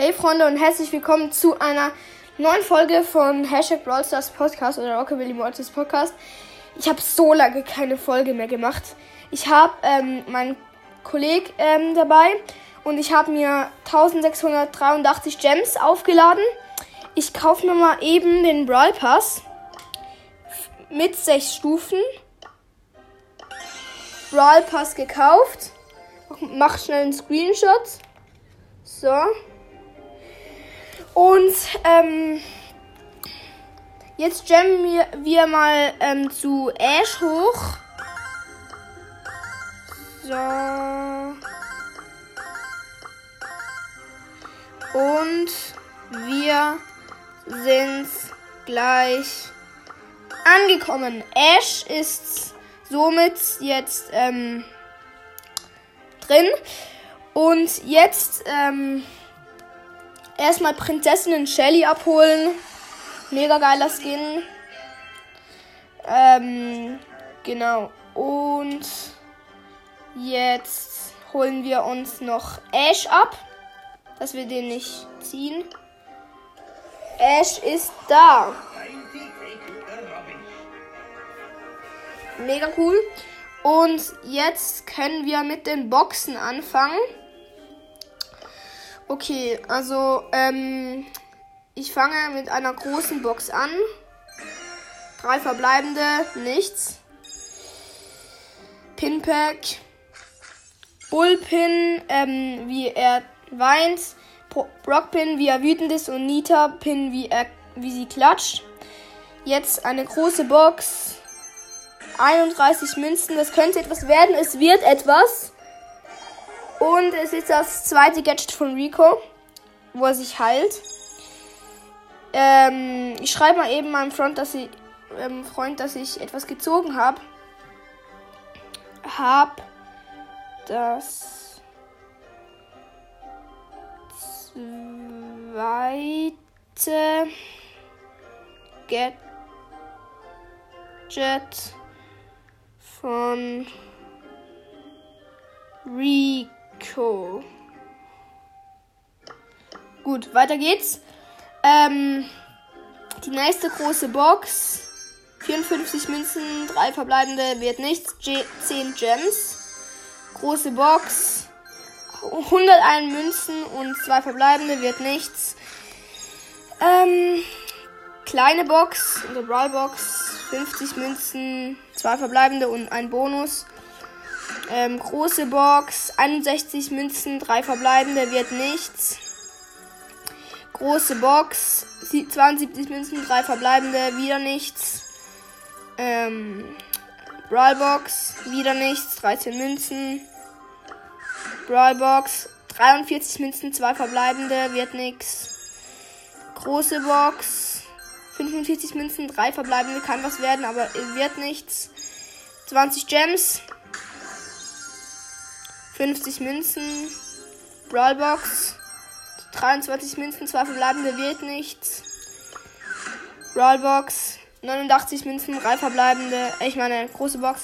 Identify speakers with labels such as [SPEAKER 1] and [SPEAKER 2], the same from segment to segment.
[SPEAKER 1] Hey Freunde und herzlich willkommen zu einer neuen Folge von Hashtag Brawl Podcast oder Rockabilly Mortis Podcast. Ich habe so lange keine Folge mehr gemacht. Ich habe ähm, meinen Kollegen ähm, dabei und ich habe mir 1683 Gems aufgeladen. Ich kaufe mir mal eben den Brawl Pass mit 6 Stufen. Brawl Pass gekauft. Mach schnell einen Screenshot. So. Und ähm, jetzt jammen wir, wir mal ähm, zu Ash hoch. So. Und wir sind gleich angekommen. Ash ist somit jetzt ähm, drin. Und jetzt ähm, erstmal Prinzessinnen Shelly abholen. Mega geiler Skin. Ähm, genau. Und jetzt holen wir uns noch Ash ab, dass wir den nicht ziehen. Ash ist da. Mega cool. Und jetzt können wir mit den Boxen anfangen. Okay, also ähm, ich fange mit einer großen Box an. Drei verbleibende, nichts. Pinpack. Bullpin, ähm, wie er weint. Brockpin, wie er wütend ist. Und Nita Pin, wie, er, wie sie klatscht. Jetzt eine große Box. 31 Münzen. Das könnte etwas werden. Es wird etwas. Und es ist das zweite Gadget von Rico, wo er sich heilt. Ähm, ich schreibe mal eben meinem Freund, dass ich, ähm, Freund, dass ich etwas gezogen habe. Hab das zweite Gadget von Rico. Gut, weiter geht's. Ähm, die nächste große Box. 54 Münzen, 3 verbleibende, wird nichts. 10 Gems. Große Box. 101 Münzen und 2 verbleibende, wird nichts. Ähm, kleine Box, also Brawl Box. 50 Münzen, 2 verbleibende und ein Bonus. Ähm, große Box, 61 Münzen, 3 verbleibende, wird nichts. Große Box, 72 Münzen, 3 verbleibende, wieder nichts. Ähm, Brawlbox, wieder nichts, 13 Münzen. Brawlbox, 43 Münzen, 2 verbleibende, wird nichts. Große Box, 45 Münzen, 3 verbleibende, kann was werden, aber wird nichts. 20 Gems, 50 Münzen, Brawlbox, 23 Münzen, 2 verbleibende wird nichts. Brawlbox, 89 Münzen, 3 verbleibende, ich meine, große Box.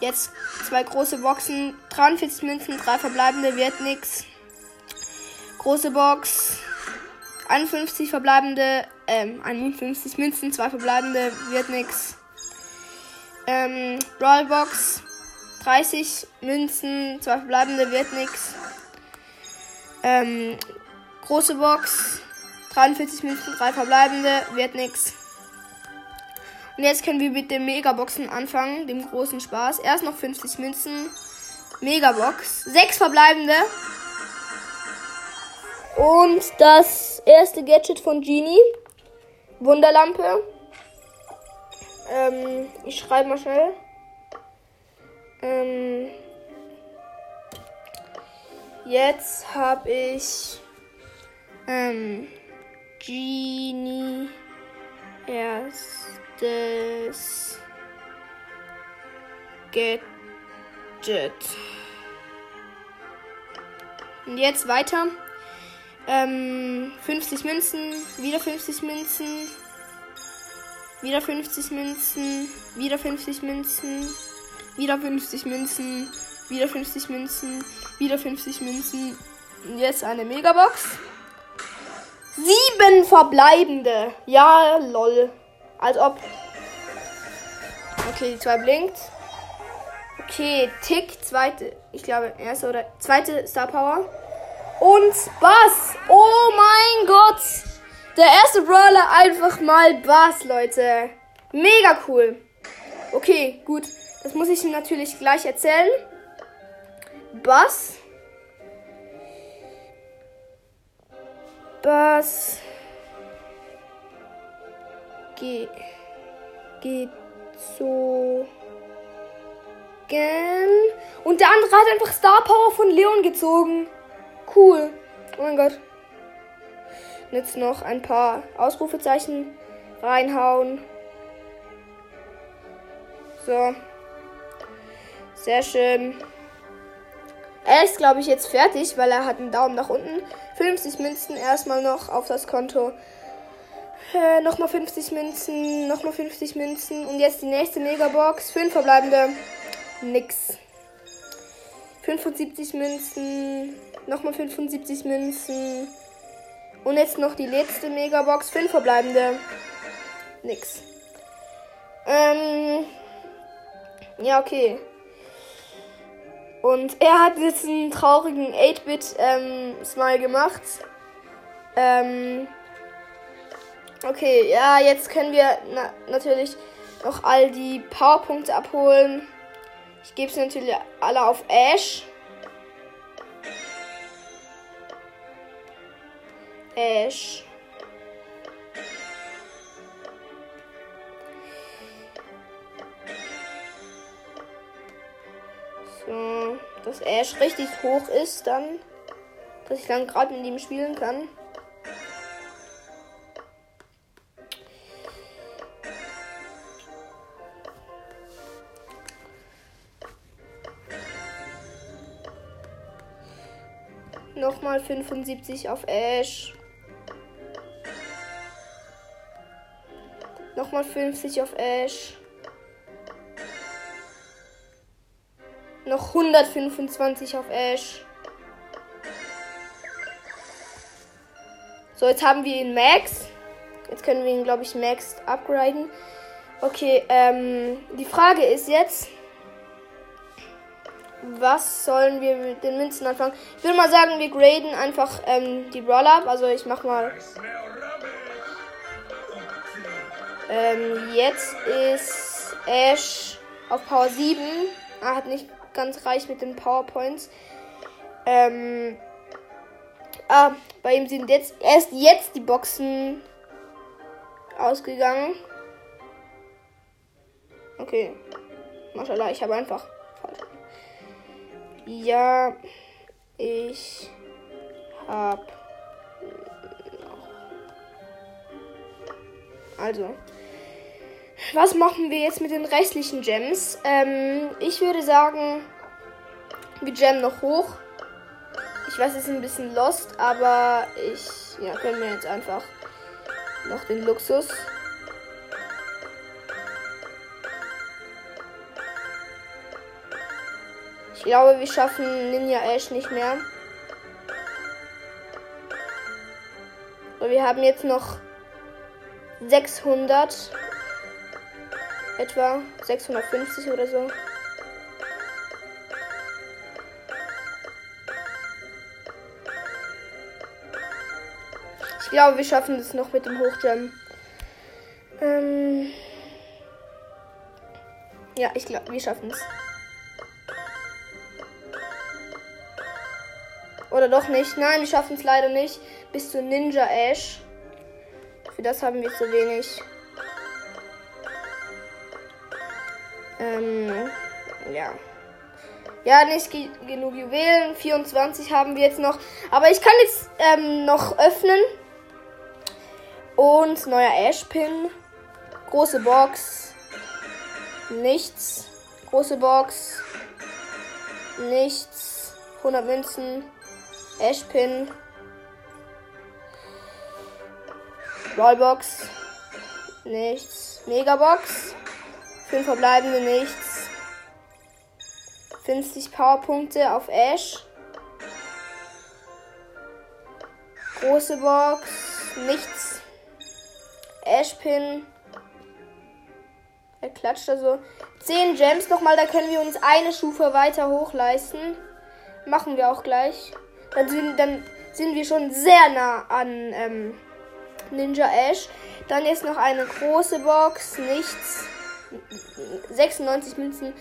[SPEAKER 1] Jetzt zwei große Boxen, 43 Münzen, 3 verbleibende wird nichts. Große Box, 51 verbleibende, ähm, 51 Münzen, 2 verbleibende wird nichts. Ähm, Brawlbox, 30 Münzen, 2 verbleibende wird nichts. Ähm, große Box, 43 Münzen, 3 verbleibende, wird nichts. Und jetzt können wir mit den Megaboxen anfangen, dem großen Spaß. Erst noch 50 Münzen, Megabox, 6 verbleibende. Und das erste Gadget von Genie, Wunderlampe. Ähm, ich schreibe mal schnell. Ähm, jetzt habe ich ähm, Genie erstes Gadget. Und jetzt weiter. Ähm, 50 Münzen, wieder 50 Münzen, wieder 50 Münzen, wieder 50 Münzen, wieder 50 Münzen, wieder 50 Münzen, wieder 50 Münzen. Jetzt eine Megabox. Sieben verbleibende. Ja, lol. Als ob. Okay, die zwei blinkt. Okay, Tick, zweite, ich glaube, erste oder zweite Star Power. Und Bass. Oh mein Gott. Der erste Brawler einfach mal Bass, Leute. Mega cool. Okay, gut. Das muss ich ihm natürlich gleich erzählen. Bass. Bass. Ge geht so gern. Und der andere hat einfach Star Power von Leon gezogen. Cool. Oh mein Gott. Jetzt noch ein paar Ausrufezeichen reinhauen. So. Sehr schön. Er ist, glaube ich, jetzt fertig, weil er hat einen Daumen nach unten. 50 Münzen erstmal noch auf das Konto. Äh, nochmal 50 Münzen, nochmal 50 Münzen. Und jetzt die nächste Megabox. 5 verbleibende. Nix. 75 Münzen. Nochmal 75 Münzen. Und jetzt noch die letzte Megabox. 5 verbleibende. Nix. Ähm. Ja, okay. Und er hat jetzt einen traurigen 8-Bit-Smile ähm, gemacht. Ähm. Okay, ja, jetzt können wir na natürlich noch all die Powerpunkte abholen. Ich gebe sie natürlich alle auf Ash. Ash. Dass Ash richtig hoch ist dann. Dass ich dann gerade mit ihm spielen kann. Nochmal 75 auf Ash. Nochmal 50 auf Ash. Noch 125 auf Ash. So, jetzt haben wir ihn Max. Jetzt können wir ihn, glaube ich, Max upgraden. Okay, ähm, die Frage ist jetzt, was sollen wir mit den Münzen anfangen? Ich würde mal sagen, wir graden einfach ähm, die Brawler. Also ich mach mal. Ähm, jetzt ist Ash auf Power 7. Er hat nicht ganz reich mit den Powerpoints. Ähm, ah, bei ihm sind jetzt erst jetzt die Boxen ausgegangen. Okay. Mashallah, ich habe einfach. Ja, ich hab Also, was machen wir jetzt mit den restlichen Gems? Ähm, ich würde sagen, wir gemmen noch hoch. Ich weiß, es ist ein bisschen lost, aber ich, ja, können wir jetzt einfach noch den Luxus. Ich glaube, wir schaffen Ninja Ash nicht mehr. So, wir haben jetzt noch 600. Etwa 650 oder so. Ich glaube, wir schaffen es noch mit dem Hochjump. Ähm ja, ich glaube, wir schaffen es. Oder doch nicht. Nein, wir schaffen es leider nicht. Bis zu Ninja Ash. Für das haben wir zu wenig. Ähm, ja. Ja, nicht genug Juwelen. 24 haben wir jetzt noch. Aber ich kann jetzt ähm, noch öffnen. Und neuer Ash-Pin. Große Box. Nichts. Große Box. Nichts. 100 Münzen. Ashpin. Brawlbox. Nichts. Megabox. 5 verbleibende nichts. 50 Powerpunkte auf Ash. Große Box. nichts. Ashpin. Er klatscht also. 10 Gems nochmal, da können wir uns eine Stufe weiter hochleisten. Machen wir auch gleich. Dann sind, dann sind wir schon sehr nah an ähm, Ninja Ash. Dann ist noch eine große Box, nichts. 96 Münzen.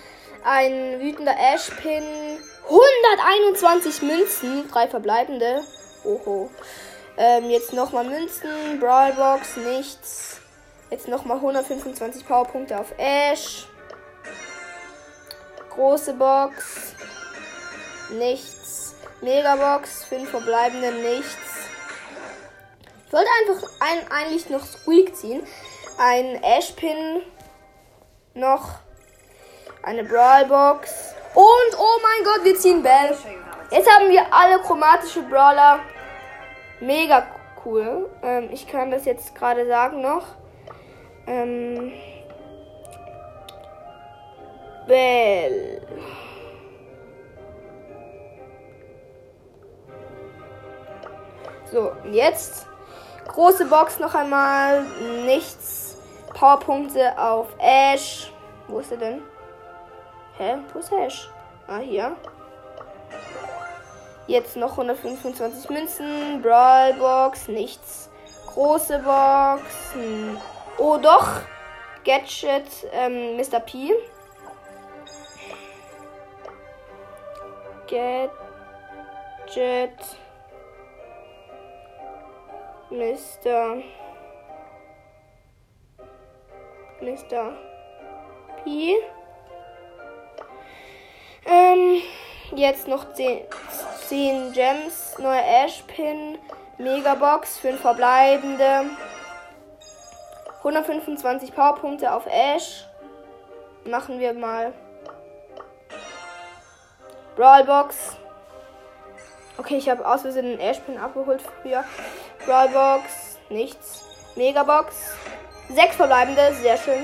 [SPEAKER 1] Ein wütender Ash-Pin. 121 Münzen. Drei verbleibende. Oho. Ähm, jetzt nochmal Münzen. Brawlbox, nichts. Jetzt nochmal 125 Powerpunkte auf Ash. Große Box. Nichts. Megabox. 5 verbleibende, nichts. Ich wollte einfach ein, eigentlich noch Squeak ziehen. Ein Ash-Pin. Noch. Eine Brawlbox. Und, oh mein Gott, wir ziehen Bell. Jetzt haben wir alle chromatische Brawler. Mega cool. Ähm, ich kann das jetzt gerade sagen noch. Ähm, Bell. So, jetzt große Box noch einmal. Nichts. Powerpunkte auf Ash. Wo ist er denn? Hä? Wo ist Ash? Ah, hier. Jetzt noch 125 Münzen. Brawlbox, nichts. Große Box. Hm. Oh, doch. Gadget, ähm, Mr. P. Gadget. Mr. Mr. P. Ähm, jetzt noch 10, 10 Gems, neue Ash-Pin, Megabox, 5 verbleibende, 125 Powerpunkte auf Ash. Machen wir mal. Brawlbox. Okay, ich habe aus Versehen den Ash-Pin abgeholt früher. Brawlbox, nichts. Megabox, 6 verbleibende, sehr schön.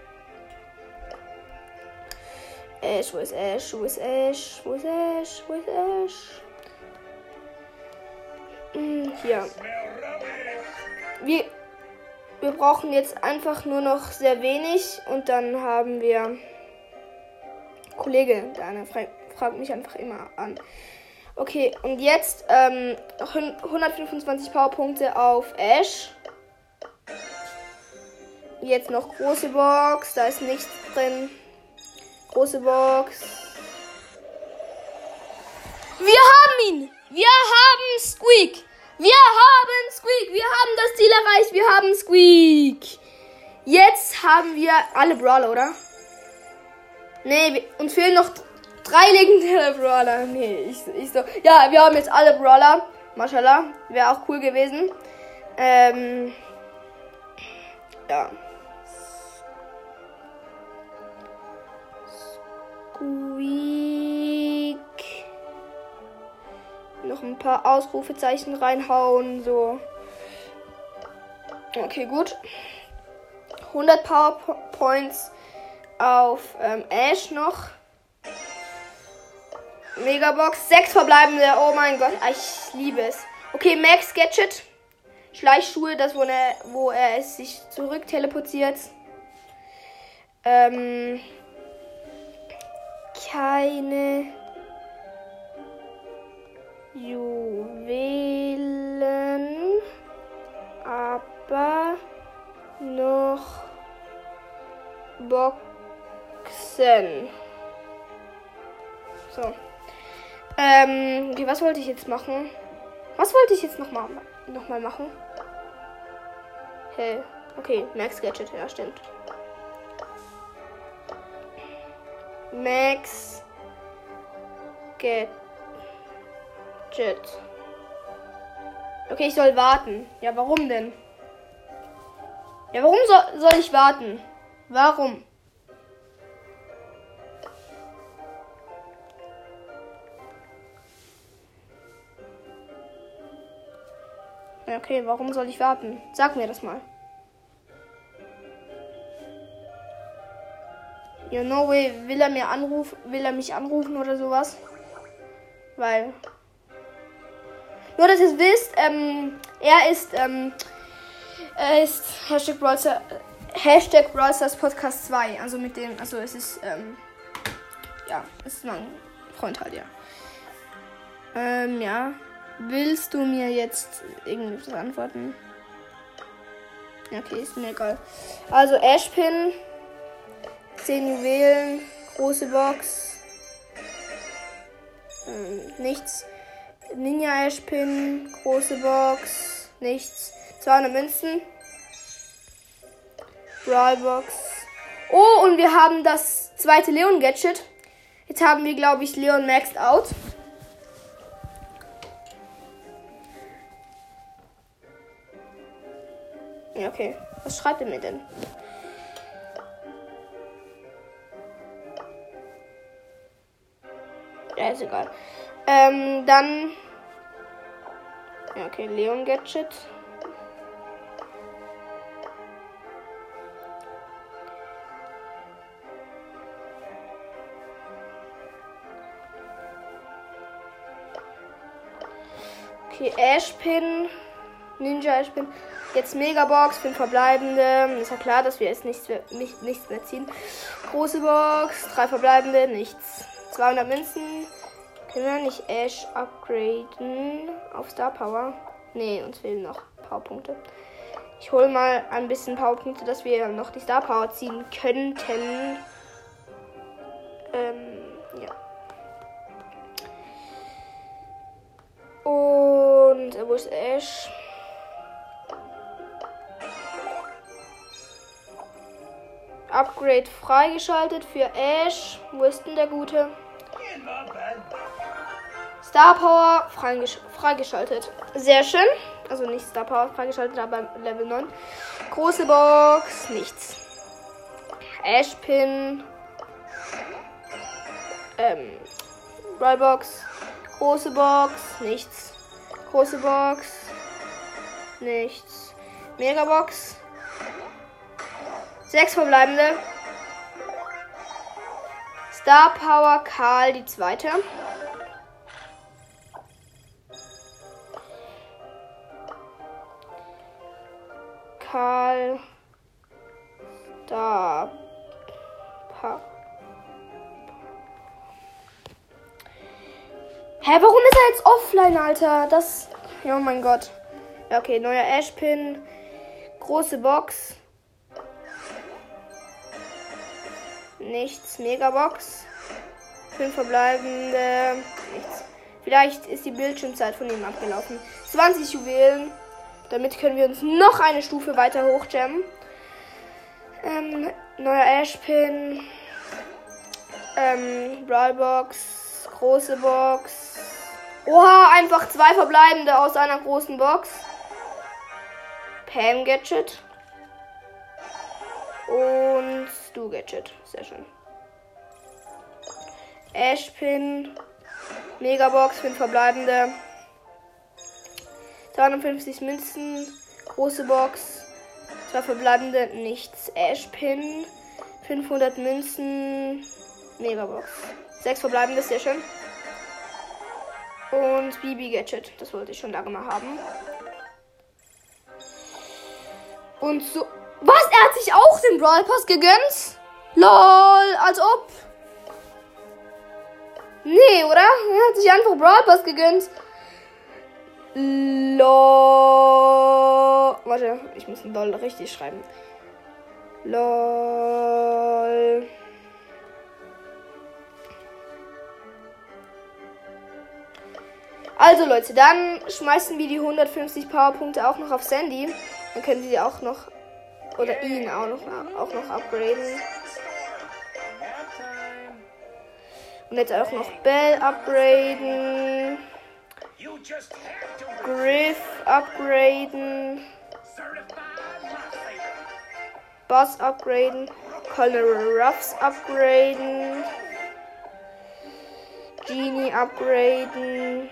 [SPEAKER 1] Ash, wo ist Ash? Wo ist Ash? Wo ist Ash? Wo ist Ash? Hm, hier. Wir, wir brauchen jetzt einfach nur noch sehr wenig und dann haben wir Kollege, der eine fragt mich einfach immer an. Okay, und jetzt ähm, 125 Powerpunkte auf Ash. Jetzt noch große Box, da ist nichts drin. Große Box. Wir haben ihn! Wir haben Squeak! Wir haben Squeak! Wir haben das Ziel erreicht! Wir haben Squeak! Jetzt haben wir alle Brawler, oder? Nee, uns fehlen noch Drei legendäre Brawler. Nee, ich, ich so. Ja, wir haben jetzt alle Brawler. Mashallah. Wäre auch cool gewesen. Ähm. Ja. Noch ein paar Ausrufezeichen reinhauen. So. Okay, gut. 100 Powerpoints auf ähm, Ash noch. Megabox. Sechs verbleibende. Oh mein Gott. Ah, ich liebe es. Okay, Max Gadget. Schleichschuhe, das wo er, wo er sich zurück teleportiert. Ähm, keine Juwelen, aber noch Boxen. So. Ähm, okay, was wollte ich jetzt machen? Was wollte ich jetzt nochmal noch mal machen? Hey, okay, Max Gadget, ja, stimmt. Max Gadget. Okay, ich soll warten. Ja, warum denn? Ja, warum soll, soll ich warten? Warum? Okay, warum soll ich warten? Sag mir das mal. No way, will er mir anrufen, will er mich anrufen oder sowas? Weil. Nur, dass ihr es wisst, ähm, er ist, ähm, er ist Hashtag Brawlster, Hashtag Brawlstars Podcast 2. Also mit dem, also es ist, ähm, ja, es ist mein Freund halt, ja. Ähm, ja. Willst du mir jetzt irgendwas antworten? Okay, ist mir egal. Also Ashpin, 10 Juwelen, große Box, ähm, nichts. Ninja Ashpin, große Box, nichts. 200 Münzen. Brawlbox. Oh, und wir haben das zweite Leon-Gadget. Jetzt haben wir, glaube ich, Leon maxed out. Ja, okay. Was schreibt er mir denn? Ja, ist egal. Ähm, dann. Ja, okay, Leon Gadget. Okay, Ashpin. Ninja Ashpin. Jetzt Megabox, 5 verbleibende. Ist ja klar, dass wir jetzt nichts mehr, nicht, nichts mehr ziehen. Große Box, 3 verbleibende, nichts. 200 Münzen. Können wir nicht Ash upgraden auf Star Power? Ne, uns fehlen noch Powerpunkte. Ich hole mal ein bisschen Powerpunkte, dass wir noch die Star Power ziehen könnten. Ähm, ja. Und wo ist Ash? Upgrade freigeschaltet für Ash. Wo ist denn der gute? Star Power freigeschaltet. Sehr schön. Also nicht Star Power freigeschaltet, aber Level 9. Große Box, nichts. Ash Pin. Ähm, Brawlbox. Große Box, nichts. Große Box, nichts. Megabox. Sechs verbleibende. Star Power Karl die zweite. Karl Star Power. Hä, warum ist er jetzt offline, Alter? Das. Oh mein Gott. Ja, okay, neuer Ashpin. Große Box. Nichts. Megabox. Fünf verbleibende. Nichts. Vielleicht ist die Bildschirmzeit von ihm abgelaufen. 20 Juwelen. Damit können wir uns noch eine Stufe weiter hochjammen. Ähm, neuer Ashpin. Ähm, Brawlbox. Große Box. Oha, einfach zwei verbleibende aus einer großen Box. Pam Gadget. Und Stu Gadget. Sehr schön. Ashpin. Megabox, 5 verbleibende. 250 Münzen. Große Box. 2 verbleibende. Nichts. Ashpin. 500 Münzen. Megabox. 6 verbleibende. Sehr schön. Und Bibi Gadget. Das wollte ich schon lange mal haben. Und so. Was? Er hat sich auch den Brawl Pass gegönnt? LOL, als ob. Nee, oder? Er hat sich einfach Brawl Pass gegönnt. LOL. Warte, ich muss ein Doll richtig schreiben. LOL. Also Leute, dann schmeißen wir die 150 Powerpunkte auch noch auf Sandy. Dann können sie auch noch oder ihn auch noch auch noch upgraden. Und jetzt auch noch Bell upgraden. Griff upgraden. Boss upgraden. Colonel Ruffs upgraden. Genie upgraden.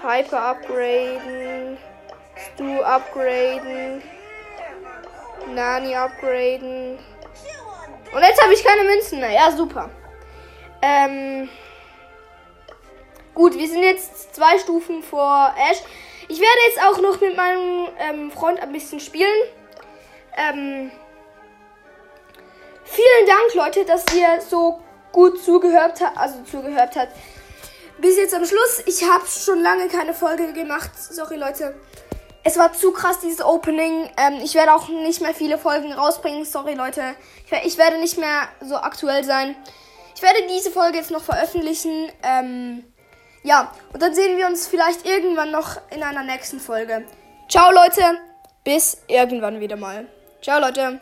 [SPEAKER 1] Piper upgraden. Stu upgraden. Nani upgraden. Und jetzt habe ich keine Münzen mehr. Ja, super. Ähm. Gut, wir sind jetzt zwei Stufen vor Ash. Ich werde jetzt auch noch mit meinem ähm, Freund ein bisschen spielen. Ähm, vielen Dank, Leute, dass ihr so gut zugehört habt. Also zugehört habt. Bis jetzt am Schluss. Ich habe schon lange keine Folge gemacht. Sorry, Leute. Es war zu krass, dieses Opening. Ähm, ich werde auch nicht mehr viele Folgen rausbringen. Sorry, Leute. Ich, werde nicht mehr so aktuell sein. Ich werde diese Folge jetzt noch veröffentlichen. Ähm, ja, und dann sehen wir uns vielleicht irgendwann noch in einer nächsten Folge. Ciao, Leute. Bis irgendwann wieder mal. Ciao, Leute.